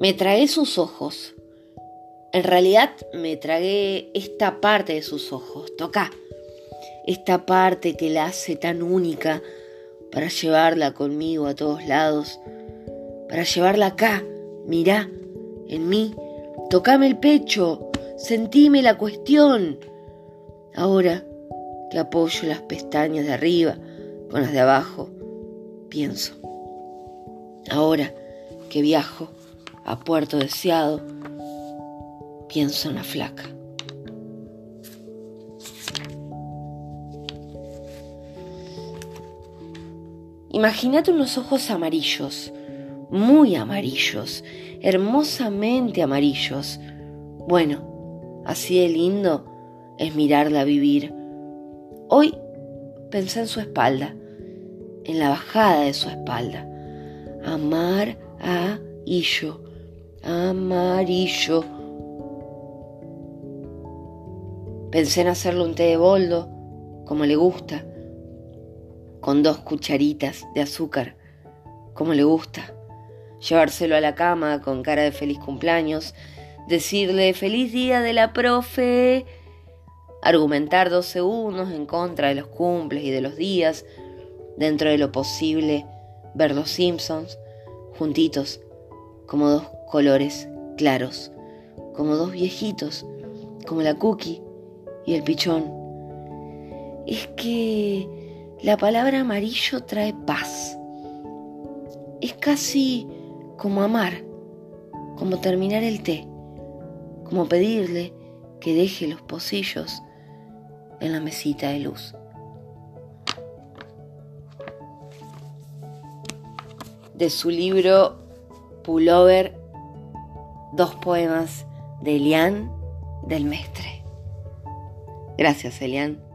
Me tragué sus ojos. En realidad me tragué esta parte de sus ojos. Toca. Esta parte que la hace tan única para llevarla conmigo a todos lados. Para llevarla acá. Mirá, en mí. Tocame el pecho. Sentime la cuestión. Ahora que apoyo las pestañas de arriba con las de abajo, pienso. Ahora que viajo a puerto deseado, pienso en la flaca. Imagínate unos ojos amarillos, muy amarillos, hermosamente amarillos. Bueno, así de lindo es mirarla vivir. Hoy pensé en su espalda, en la bajada de su espalda. Amar a Illo, amarillo. Pensé en hacerle un té de boldo, como le gusta, con dos cucharitas de azúcar, como le gusta. Llevárselo a la cama con cara de feliz cumpleaños, decirle feliz día de la profe, argumentar dos segundos en contra de los cumples y de los días, dentro de lo posible, ver los Simpsons juntitos, como dos colores claros, como dos viejitos, como la cookie y el pichón. Es que la palabra amarillo trae paz. Es casi como amar, como terminar el té, como pedirle que deje los pocillos en la mesita de luz. De su libro Pullover, dos poemas de Elian del Mestre. Gracias, Elian.